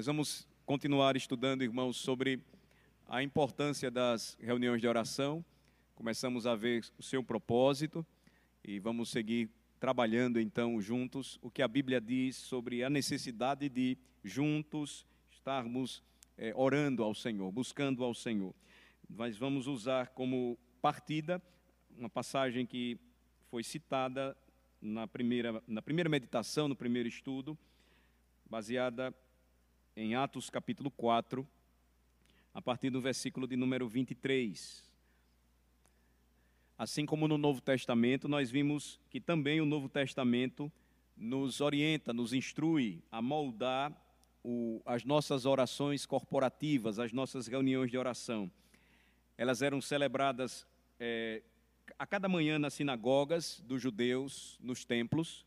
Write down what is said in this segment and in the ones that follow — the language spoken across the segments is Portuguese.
Nós vamos continuar estudando, irmãos, sobre a importância das reuniões de oração. Começamos a ver o seu propósito e vamos seguir trabalhando então juntos o que a Bíblia diz sobre a necessidade de juntos estarmos é, orando ao Senhor, buscando ao Senhor. Nós vamos usar como partida uma passagem que foi citada na primeira, na primeira meditação, no primeiro estudo, baseada em Atos capítulo 4, a partir do versículo de número 23. Assim como no Novo Testamento, nós vimos que também o Novo Testamento nos orienta, nos instrui a moldar o, as nossas orações corporativas, as nossas reuniões de oração. Elas eram celebradas é, a cada manhã nas sinagogas dos judeus, nos templos,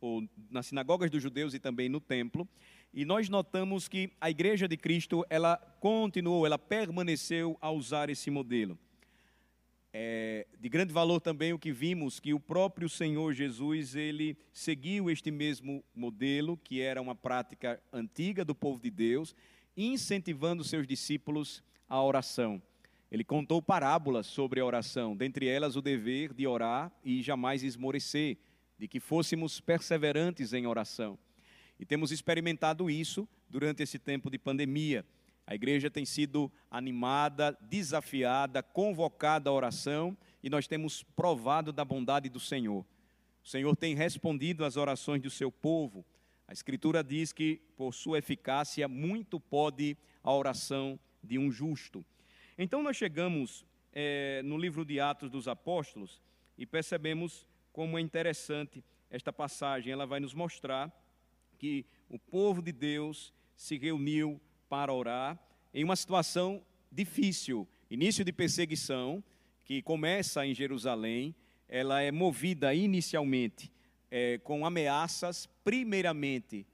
ou nas sinagogas dos judeus e também no templo, e nós notamos que a Igreja de Cristo, ela continuou, ela permaneceu a usar esse modelo. É, de grande valor também o que vimos que o próprio Senhor Jesus ele seguiu este mesmo modelo que era uma prática antiga do povo de Deus, incentivando seus discípulos à oração. Ele contou parábolas sobre a oração, dentre elas o dever de orar e jamais esmorecer, de que fôssemos perseverantes em oração. E temos experimentado isso durante esse tempo de pandemia. A igreja tem sido animada, desafiada, convocada à oração e nós temos provado da bondade do Senhor. O Senhor tem respondido às orações do seu povo. A Escritura diz que, por sua eficácia, muito pode a oração de um justo. Então, nós chegamos é, no livro de Atos dos Apóstolos e percebemos como é interessante esta passagem. Ela vai nos mostrar que o povo de Deus se reuniu para orar em uma situação difícil, início de perseguição, que começa em Jerusalém, ela é movida inicialmente é, com ameaças, primeiramente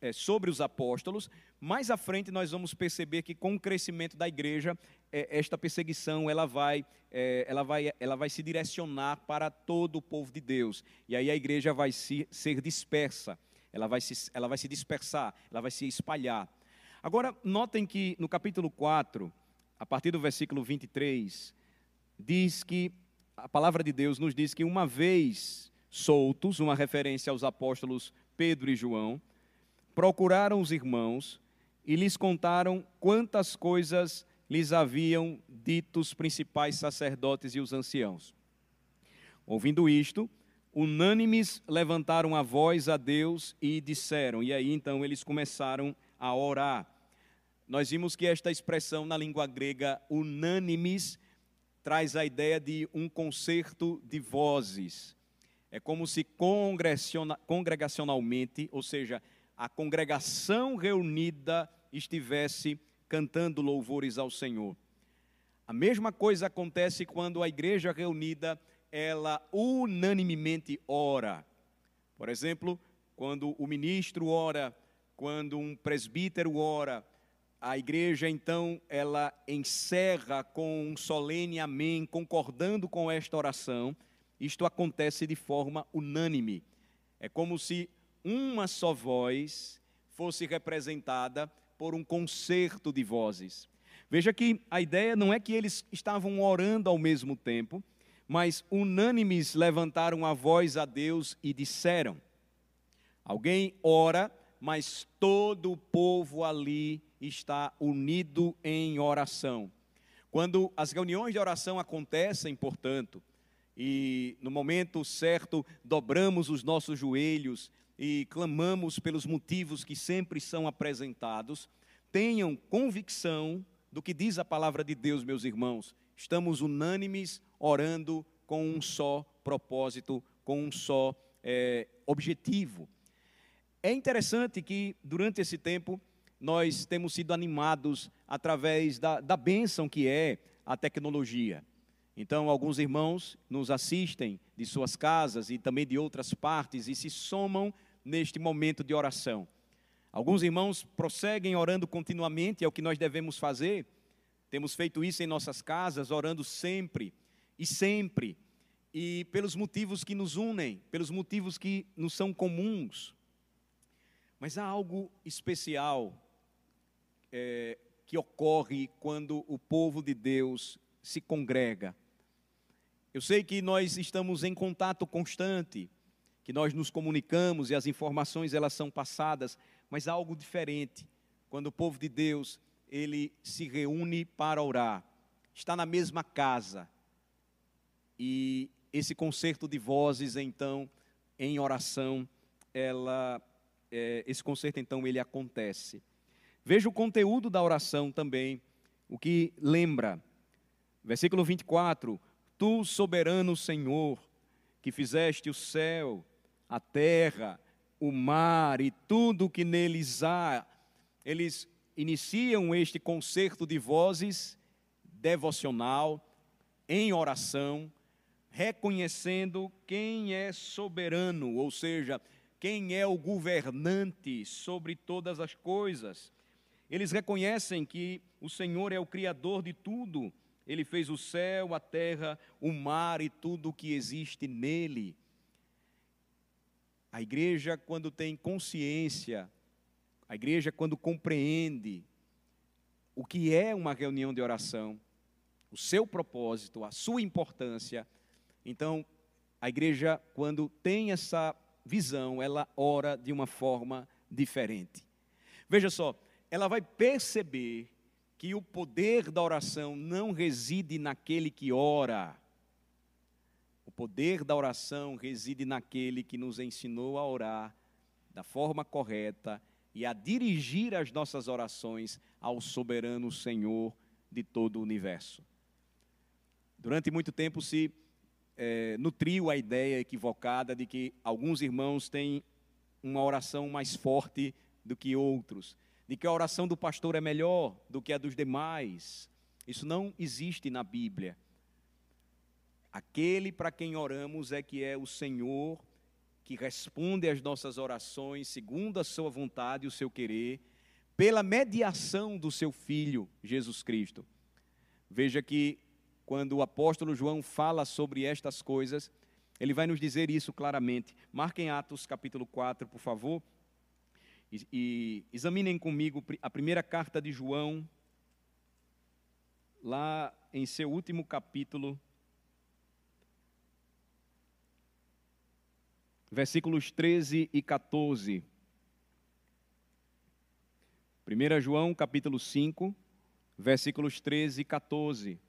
é, sobre os apóstolos, mais à frente nós vamos perceber que com o crescimento da igreja, é, esta perseguição ela vai, é, ela, vai, ela vai se direcionar para todo o povo de Deus, e aí a igreja vai se, ser dispersa ela vai se, ela vai se dispersar, ela vai se espalhar. Agora, notem que no capítulo 4, a partir do versículo 23, diz que a palavra de Deus nos diz que uma vez soltos, uma referência aos apóstolos Pedro e João, procuraram os irmãos e lhes contaram quantas coisas lhes haviam dito os principais sacerdotes e os anciãos. Ouvindo isto, unânimes levantaram a voz a Deus e disseram, e aí então eles começaram a orar. Nós vimos que esta expressão na língua grega, unânimes, traz a ideia de um concerto de vozes. É como se congregacionalmente, ou seja, a congregação reunida estivesse cantando louvores ao Senhor. A mesma coisa acontece quando a igreja reunida ela unanimemente ora. Por exemplo, quando o ministro ora, quando um presbítero ora, a igreja então ela encerra com um solene amém, concordando com esta oração. Isto acontece de forma unânime. É como se uma só voz fosse representada por um concerto de vozes. Veja que a ideia não é que eles estavam orando ao mesmo tempo, mas unânimes levantaram a voz a Deus e disseram: Alguém ora, mas todo o povo ali está unido em oração. Quando as reuniões de oração acontecem, portanto, e no momento certo dobramos os nossos joelhos e clamamos pelos motivos que sempre são apresentados, tenham convicção do que diz a palavra de Deus, meus irmãos. Estamos unânimes orando com um só propósito, com um só é, objetivo. É interessante que durante esse tempo nós temos sido animados através da, da bênção que é a tecnologia. Então, alguns irmãos nos assistem de suas casas e também de outras partes e se somam neste momento de oração. Alguns irmãos prosseguem orando continuamente, é o que nós devemos fazer. Temos feito isso em nossas casas, orando sempre e sempre, e pelos motivos que nos unem, pelos motivos que nos são comuns. Mas há algo especial é, que ocorre quando o povo de Deus se congrega. Eu sei que nós estamos em contato constante, que nós nos comunicamos e as informações elas são passadas, mas há algo diferente quando o povo de Deus ele se reúne para orar, está na mesma casa e esse concerto de vozes então em oração, ela, é, esse concerto então ele acontece. Veja o conteúdo da oração também, o que lembra. Versículo 24: Tu, soberano Senhor, que fizeste o céu, a terra, o mar e tudo que neles há, eles iniciam este concerto de vozes devocional, em oração, reconhecendo quem é soberano, ou seja, quem é o governante sobre todas as coisas. Eles reconhecem que o Senhor é o Criador de tudo ele fez o céu, a terra, o mar e tudo o que existe nele. A igreja, quando tem consciência, a igreja, quando compreende o que é uma reunião de oração, o seu propósito, a sua importância, então, a igreja, quando tem essa visão, ela ora de uma forma diferente. Veja só, ela vai perceber que o poder da oração não reside naquele que ora. O poder da oração reside naquele que nos ensinou a orar da forma correta e a dirigir as nossas orações ao soberano Senhor de todo o universo. Durante muito tempo se é, nutriu a ideia equivocada de que alguns irmãos têm uma oração mais forte do que outros de que a oração do pastor é melhor do que a dos demais. Isso não existe na Bíblia. Aquele para quem oramos é que é o Senhor que responde às nossas orações segundo a sua vontade e o seu querer, pela mediação do seu filho Jesus Cristo. Veja que quando o apóstolo João fala sobre estas coisas, ele vai nos dizer isso claramente. Marquem Atos capítulo 4, por favor. E, e examinem comigo a primeira carta de João, lá em seu último capítulo, versículos 13 e 14. 1 João capítulo 5, versículos 13 e 14.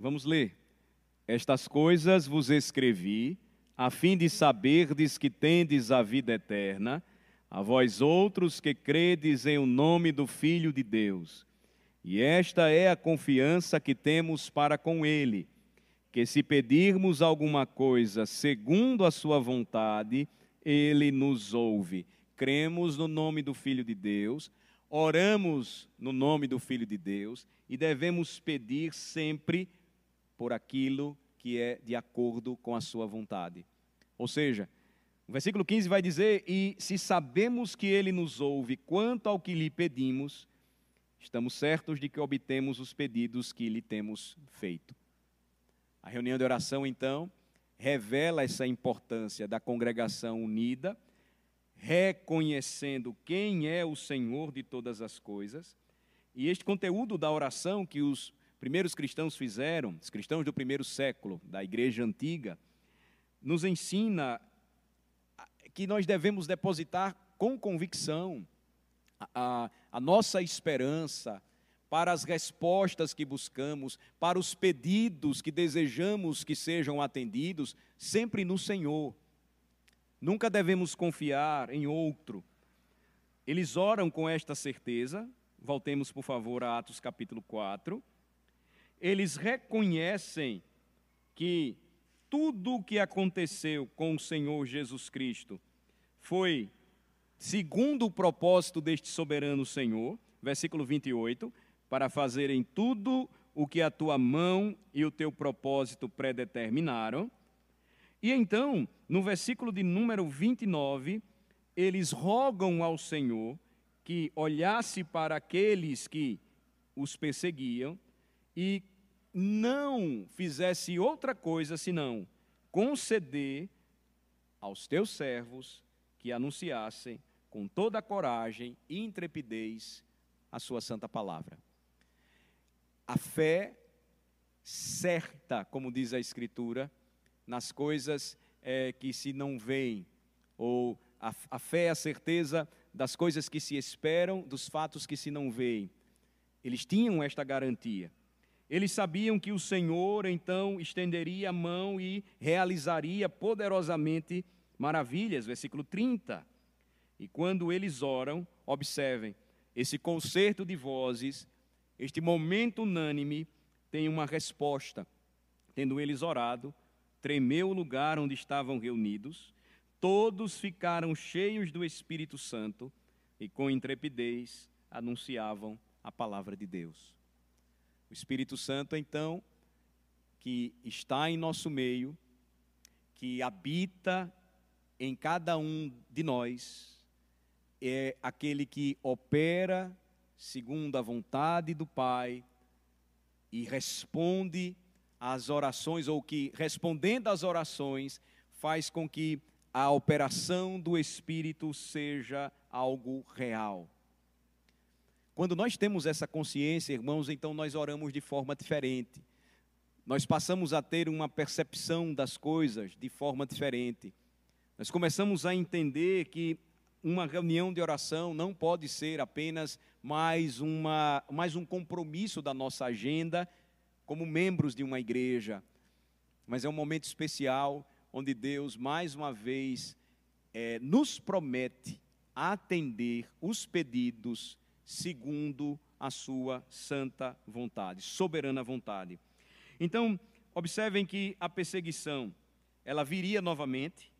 Vamos ler. Estas coisas vos escrevi a fim de saberdes que tendes a vida eterna, a vós outros que credes em o nome do Filho de Deus. E esta é a confiança que temos para com Ele, que se pedirmos alguma coisa segundo a Sua vontade, Ele nos ouve. Cremos no nome do Filho de Deus, oramos no nome do Filho de Deus e devemos pedir sempre por aquilo que é de acordo com a sua vontade. Ou seja, o versículo 15 vai dizer: E se sabemos que ele nos ouve quanto ao que lhe pedimos, estamos certos de que obtemos os pedidos que lhe temos feito. A reunião de oração, então, revela essa importância da congregação unida, reconhecendo quem é o Senhor de todas as coisas. E este conteúdo da oração que os primeiros cristãos fizeram, os cristãos do primeiro século, da igreja antiga, nos ensina que nós devemos depositar com convicção a, a, nossa esperança para as respostas que buscamos, para os pedidos que desejamos que sejam atendidos, sempre no Senhor. Nunca devemos confiar em outro. Eles oram com esta certeza. Voltemos, por favor, a Atos capítulo 4 eles reconhecem que tudo o que aconteceu com o Senhor Jesus Cristo foi segundo o propósito deste soberano Senhor, versículo 28, para fazerem tudo o que a tua mão e o teu propósito predeterminaram. E então, no versículo de número 29, eles rogam ao Senhor que olhasse para aqueles que os perseguiam e não fizesse outra coisa senão conceder aos teus servos que anunciassem com toda a coragem e intrepidez a sua santa palavra. A fé certa, como diz a Escritura, nas coisas é, que se não veem, ou a, a fé é a certeza das coisas que se esperam, dos fatos que se não veem. Eles tinham esta garantia. Eles sabiam que o Senhor então estenderia a mão e realizaria poderosamente maravilhas. Versículo 30. E quando eles oram, observem, esse concerto de vozes, este momento unânime, tem uma resposta. Tendo eles orado, tremeu o lugar onde estavam reunidos, todos ficaram cheios do Espírito Santo e com intrepidez anunciavam a palavra de Deus. O Espírito Santo, então, que está em nosso meio, que habita em cada um de nós, é aquele que opera segundo a vontade do Pai e responde às orações, ou que, respondendo às orações, faz com que a operação do Espírito seja algo real. Quando nós temos essa consciência, irmãos, então nós oramos de forma diferente. Nós passamos a ter uma percepção das coisas de forma diferente. Nós começamos a entender que uma reunião de oração não pode ser apenas mais, uma, mais um compromisso da nossa agenda como membros de uma igreja, mas é um momento especial onde Deus, mais uma vez, é, nos promete atender os pedidos segundo a sua santa vontade, soberana vontade. Então, observem que a perseguição, ela viria novamente,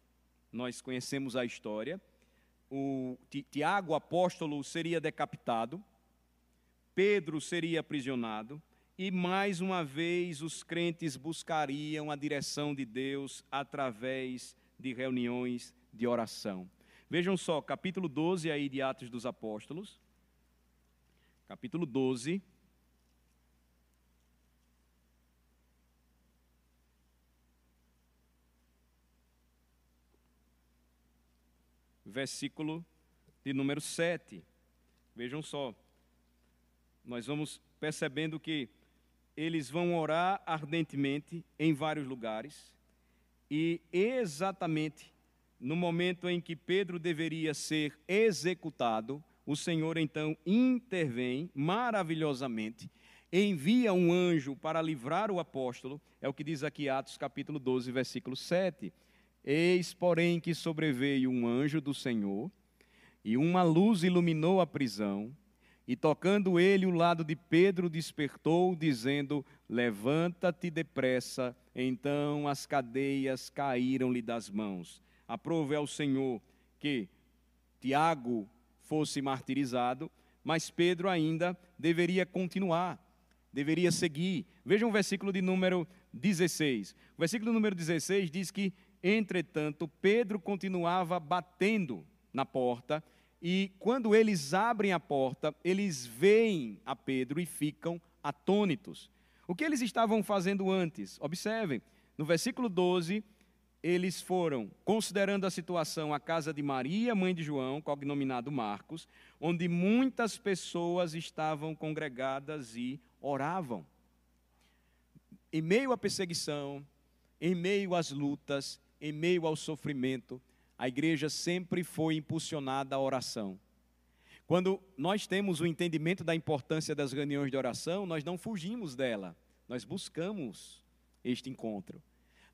nós conhecemos a história, o Tiago, apóstolo, seria decapitado, Pedro seria aprisionado, e mais uma vez os crentes buscariam a direção de Deus através de reuniões de oração. Vejam só, capítulo 12 aí de Atos dos Apóstolos capítulo 12. Versículo de número 7. Vejam só, nós vamos percebendo que eles vão orar ardentemente em vários lugares, e exatamente no momento em que Pedro deveria ser executado, o Senhor então intervém maravilhosamente, envia um anjo para livrar o apóstolo, é o que diz aqui Atos capítulo 12, versículo 7. Eis, porém, que sobreveio um anjo do Senhor, e uma luz iluminou a prisão, e tocando ele o lado de Pedro, despertou, dizendo: Levanta-te depressa. Então as cadeias caíram-lhe das mãos. Aprove ao Senhor que Tiago fosse martirizado, mas Pedro ainda deveria continuar, deveria seguir. Vejam o versículo de número 16. O versículo número 16 diz que, entretanto, Pedro continuava batendo na porta, e quando eles abrem a porta, eles veem a Pedro e ficam atônitos. O que eles estavam fazendo antes? Observem, no versículo 12, eles foram, considerando a situação, a casa de Maria, mãe de João, cognominado Marcos, onde muitas pessoas estavam congregadas e oravam. Em meio à perseguição, em meio às lutas, em meio ao sofrimento, a igreja sempre foi impulsionada à oração. Quando nós temos o entendimento da importância das reuniões de oração, nós não fugimos dela, nós buscamos este encontro.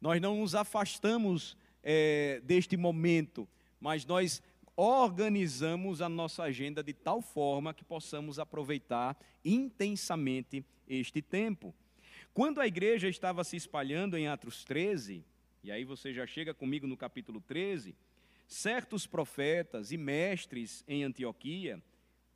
Nós não nos afastamos é, deste momento, mas nós organizamos a nossa agenda de tal forma que possamos aproveitar intensamente este tempo. Quando a igreja estava se espalhando em Atos 13, e aí você já chega comigo no capítulo 13, certos profetas e mestres em Antioquia,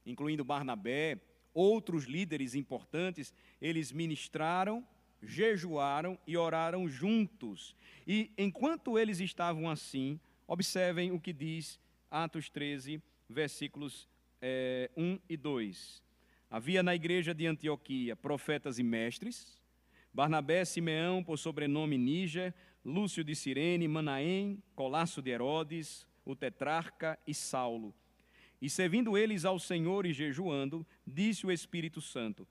incluindo Barnabé, outros líderes importantes, eles ministraram jejuaram e oraram juntos. E enquanto eles estavam assim, observem o que diz Atos 13, versículos é, eh, 1 e 2. Havia na igreja de Antioquia profetas e mestres, Barnabé, Simeão, por sobrenome Níger, Lúcio de Cirene, Manaém, Colasso de Herodes, o tetrarca e Saulo. E servindo eles ao Senhor e jejuando, disse o Espírito Santo: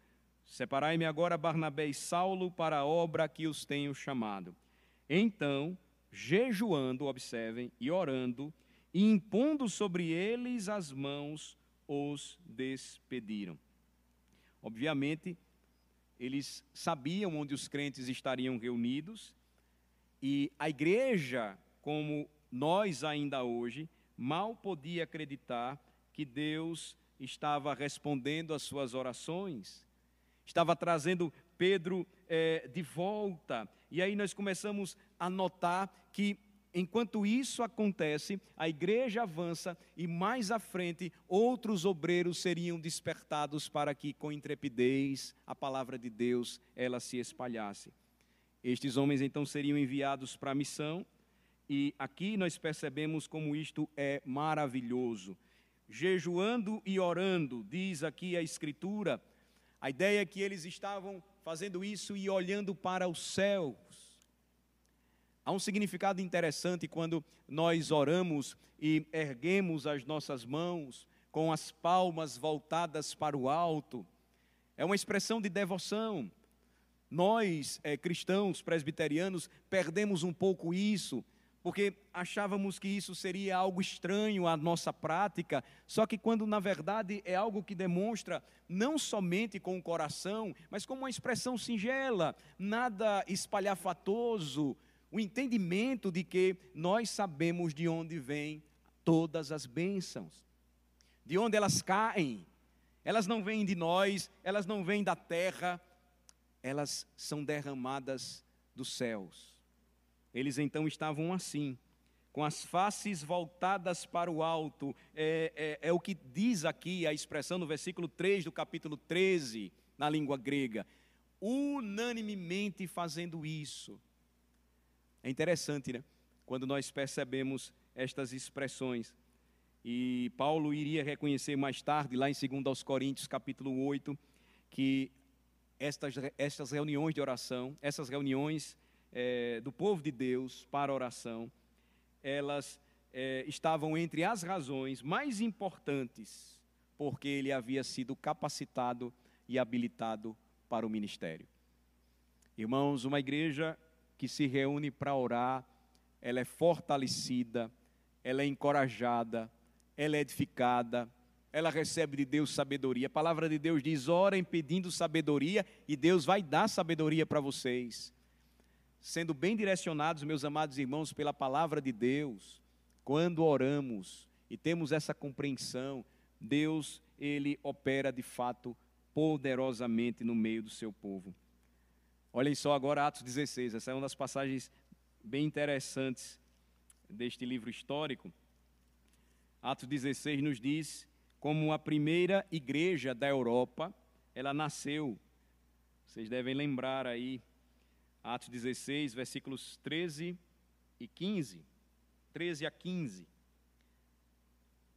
Separai-me agora Barnabé e Saulo para a obra que os tenho chamado. Então, jejuando, observem, e orando, e impondo sobre eles as mãos, os despediram. Obviamente, eles sabiam onde os crentes estariam reunidos, e a igreja, como nós ainda hoje, mal podia acreditar que Deus estava respondendo às suas orações, estava trazendo Pedro é, de volta. E aí nós começamos a notar que, enquanto isso acontece, a igreja avança e mais à frente outros obreiros seriam despertados para que, com intrepidez, a palavra de Deus ela se espalhasse. Estes homens então seriam enviados para a missão. E aqui nós percebemos como isto é maravilhoso jejuando e orando, diz aqui a Escritura. A ideia é que eles estavam fazendo isso e olhando para os céus. Há um significado interessante quando nós oramos e erguemos as nossas mãos com as palmas voltadas para o alto. É uma expressão de devoção. Nós, é, cristãos presbiterianos, perdemos um pouco isso porque achávamos que isso seria algo estranho à nossa prática, só que quando na verdade é algo que demonstra não somente com o coração, mas como uma expressão singela, nada espalhafatoso, o entendimento de que nós sabemos de onde vêm todas as bênçãos, de onde elas caem. Elas não vêm de nós, elas não vêm da terra, elas são derramadas dos céus. Eles então estavam assim, com as faces voltadas para o alto. É, é, é, o que diz aqui a expressão no versículo 3 do capítulo 13, na língua grega. Unanimemente fazendo isso. É interessante, né? Quando nós percebemos estas expressões. E Paulo iria reconhecer mais tarde, lá em 2 Coríntios, capítulo 8, que estas, estas reuniões de oração, essas reuniões é, do povo de Deus para oração, elas é, estavam entre as razões mais importantes porque ele havia sido capacitado e habilitado para o ministério. Irmãos, uma igreja que se reúne para orar, ela é fortalecida, ela é encorajada, ela é edificada, ela recebe de Deus sabedoria. A palavra de Deus diz: orem pedindo sabedoria, e Deus vai dar sabedoria para vocês sendo bem direcionados, meus amados irmãos, pela palavra de Deus, quando oramos e temos essa compreensão, Deus, ele opera de fato poderosamente no meio do seu povo. Olhem só agora Atos 16, essa é uma das passagens bem interessantes deste livro histórico. Atos 16 nos diz como a primeira igreja da Europa, ela nasceu. Vocês devem lembrar aí Atos 16, versículos 13 e 15. 13 a 15.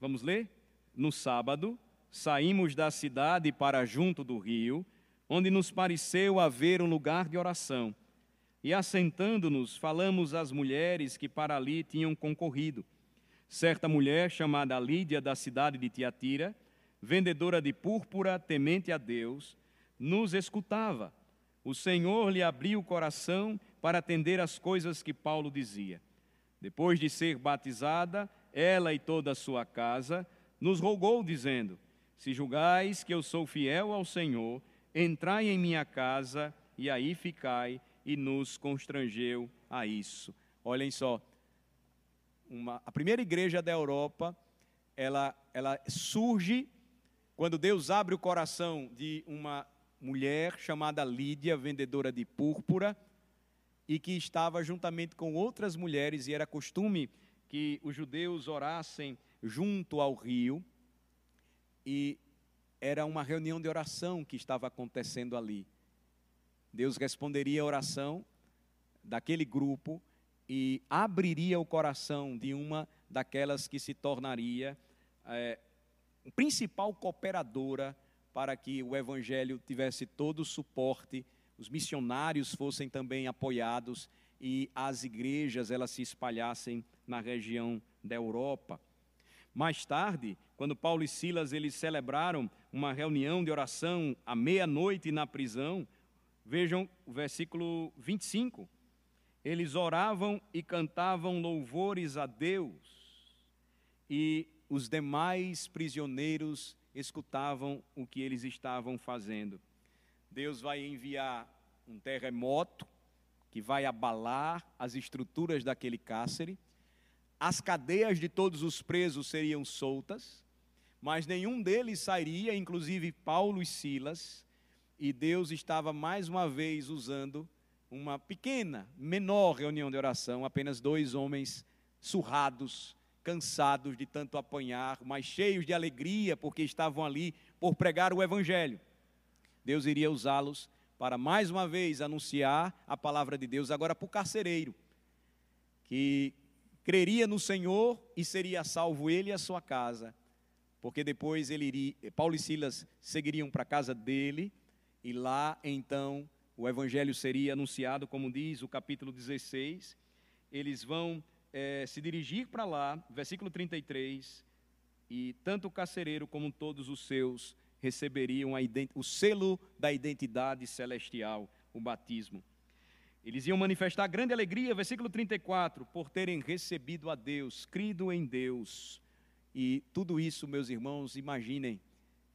Vamos ler? No sábado, saímos da cidade para junto do rio, onde nos pareceu haver um lugar de oração. E assentando-nos, falamos às mulheres que para ali tinham concorrido. Certa mulher, chamada Lídia, da cidade de Tiatira, vendedora de púrpura, temente a Deus, nos escutava o Senhor lhe abriu o coração para atender às coisas que Paulo dizia. Depois de ser batizada, ela e toda a sua casa, nos rogou, dizendo: Se julgais que eu sou fiel ao Senhor, entrai em minha casa e aí ficai, e nos constrangeu a isso. Olhem só, uma, a primeira igreja da Europa, ela, ela surge quando Deus abre o coração de uma mulher chamada Lídia, vendedora de púrpura, e que estava juntamente com outras mulheres, e era costume que os judeus orassem junto ao rio, e era uma reunião de oração que estava acontecendo ali. Deus responderia a oração daquele grupo e abriria o coração de uma daquelas que se tornaria é, principal cooperadora para que o evangelho tivesse todo o suporte, os missionários fossem também apoiados e as igrejas elas se espalhassem na região da Europa. Mais tarde, quando Paulo e Silas eles celebraram uma reunião de oração à meia-noite na prisão, vejam o versículo 25. Eles oravam e cantavam louvores a Deus, e os demais prisioneiros escutavam o que eles estavam fazendo. Deus vai enviar um terremoto que vai abalar as estruturas daquele cárcere, as cadeias de todos os presos seriam soltas, mas nenhum deles sairia, inclusive Paulo e Silas, e Deus estava mais uma vez usando uma pequena, menor reunião de oração, apenas dois homens surrados, cansados de tanto apanhar, mas cheios de alegria porque estavam ali por pregar o evangelho. Deus iria usá-los para mais uma vez anunciar a palavra de Deus agora para o carcereiro, que creria no Senhor e seria salvo ele e a sua casa, porque depois ele iria, Paulo e Silas seguiriam para a casa dele e lá então o evangelho seria anunciado, como diz o capítulo 16. Eles vão é, se dirigir para lá, versículo 33, e tanto o carcereiro como todos os seus receberiam o selo da identidade celestial, o batismo. Eles iam manifestar grande alegria, versículo 34, por terem recebido a Deus, crido em Deus. E tudo isso, meus irmãos, imaginem,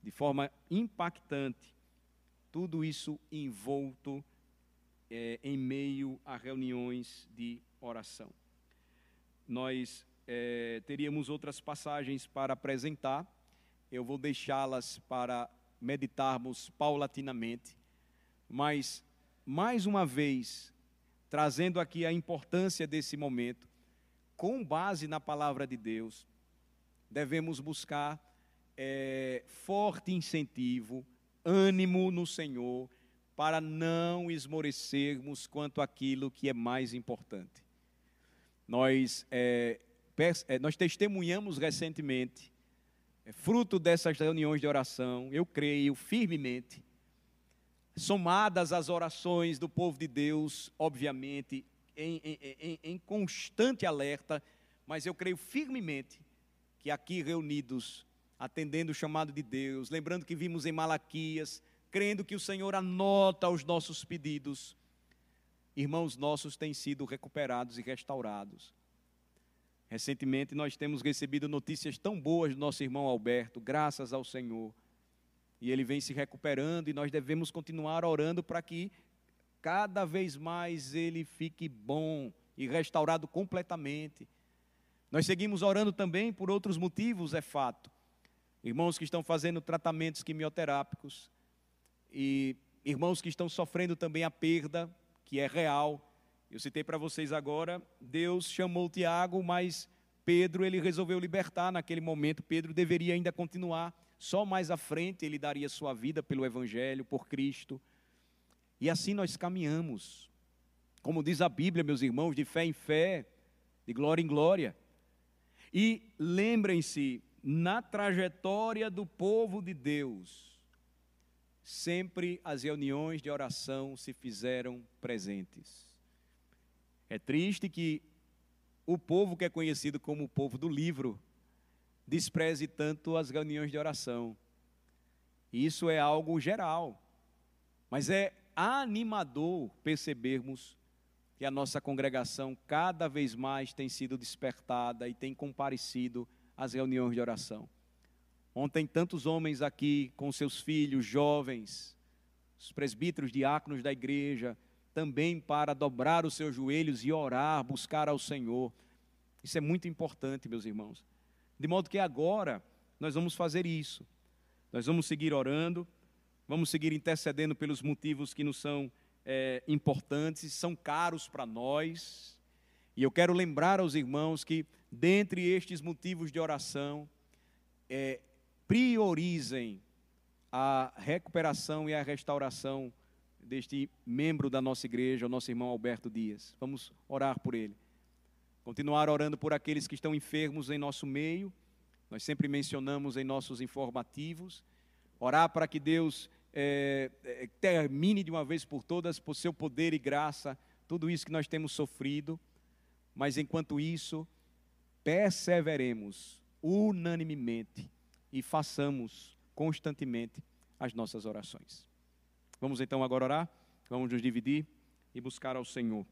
de forma impactante, tudo isso envolto é, em meio a reuniões de oração. Nós é, teríamos outras passagens para apresentar, eu vou deixá-las para meditarmos paulatinamente, mas, mais uma vez, trazendo aqui a importância desse momento, com base na palavra de Deus, devemos buscar é, forte incentivo, ânimo no Senhor, para não esmorecermos quanto àquilo que é mais importante. Nós, é, é nós testemunhamos recentemente é fruto dessas reuniões de oração, eu creio firmemente, somadas às orações do povo de Deus, obviamente, em, em, em, em constante alerta, mas eu creio firmemente que aqui reunidos, atendendo o chamado de Deus, lembrando que vimos em Malaquias, crendo que o Senhor anota os nossos pedidos, irmãos nossos têm sido recuperados e restaurados. Recentemente nós temos recebido notícias tão boas do nosso irmão Alberto, graças ao Senhor. E ele vem se recuperando e nós devemos continuar orando para que cada vez mais ele fique bom e restaurado completamente. Nós seguimos orando também por outros motivos, é fato. Irmãos que estão fazendo tratamentos quimioterápicos e irmãos que estão sofrendo também a perda, que é real, eu citei para vocês agora, Deus chamou Tiago, mas Pedro ele resolveu libertar naquele momento. Pedro deveria ainda continuar. Só mais à frente ele daria sua vida pelo Evangelho, por Cristo. E assim nós caminhamos. Como diz a Bíblia, meus irmãos, de fé em fé, de glória em glória. E lembrem-se, na trajetória do povo de Deus, sempre as reuniões de oração se fizeram presentes. É triste que o povo que é conhecido como o povo do livro despreze tanto as reuniões de oração. Isso é algo geral, mas é animador percebermos que a nossa congregação cada vez mais tem sido despertada e tem comparecido às reuniões de oração. Ontem, tantos homens aqui com seus filhos, jovens, os presbíteros, diáconos da igreja, também para dobrar os seus joelhos e orar, buscar ao Senhor. Isso é muito importante, meus irmãos. De modo que agora nós vamos fazer isso. Nós vamos seguir orando, vamos seguir intercedendo pelos motivos que nos são é, importantes, são caros para nós. E eu quero lembrar aos irmãos que, dentre estes motivos de oração, é, priorizem a recuperação e a restauração deste membro da nossa igreja, o nosso irmão Alberto Dias. Vamos orar por ele. Continuar orando por aqueles que estão enfermos em nosso meio. Nós sempre mencionamos em nossos informativos. Orar para que Deus é, é, termine de uma vez por todas, por seu poder e graça, tudo isso que nós temos sofrido. Mas enquanto isso, perseveremos unanimemente e façamos constantemente as nossas orações. Vamos então agora orar, vamos nos dividir e buscar ao Senhor.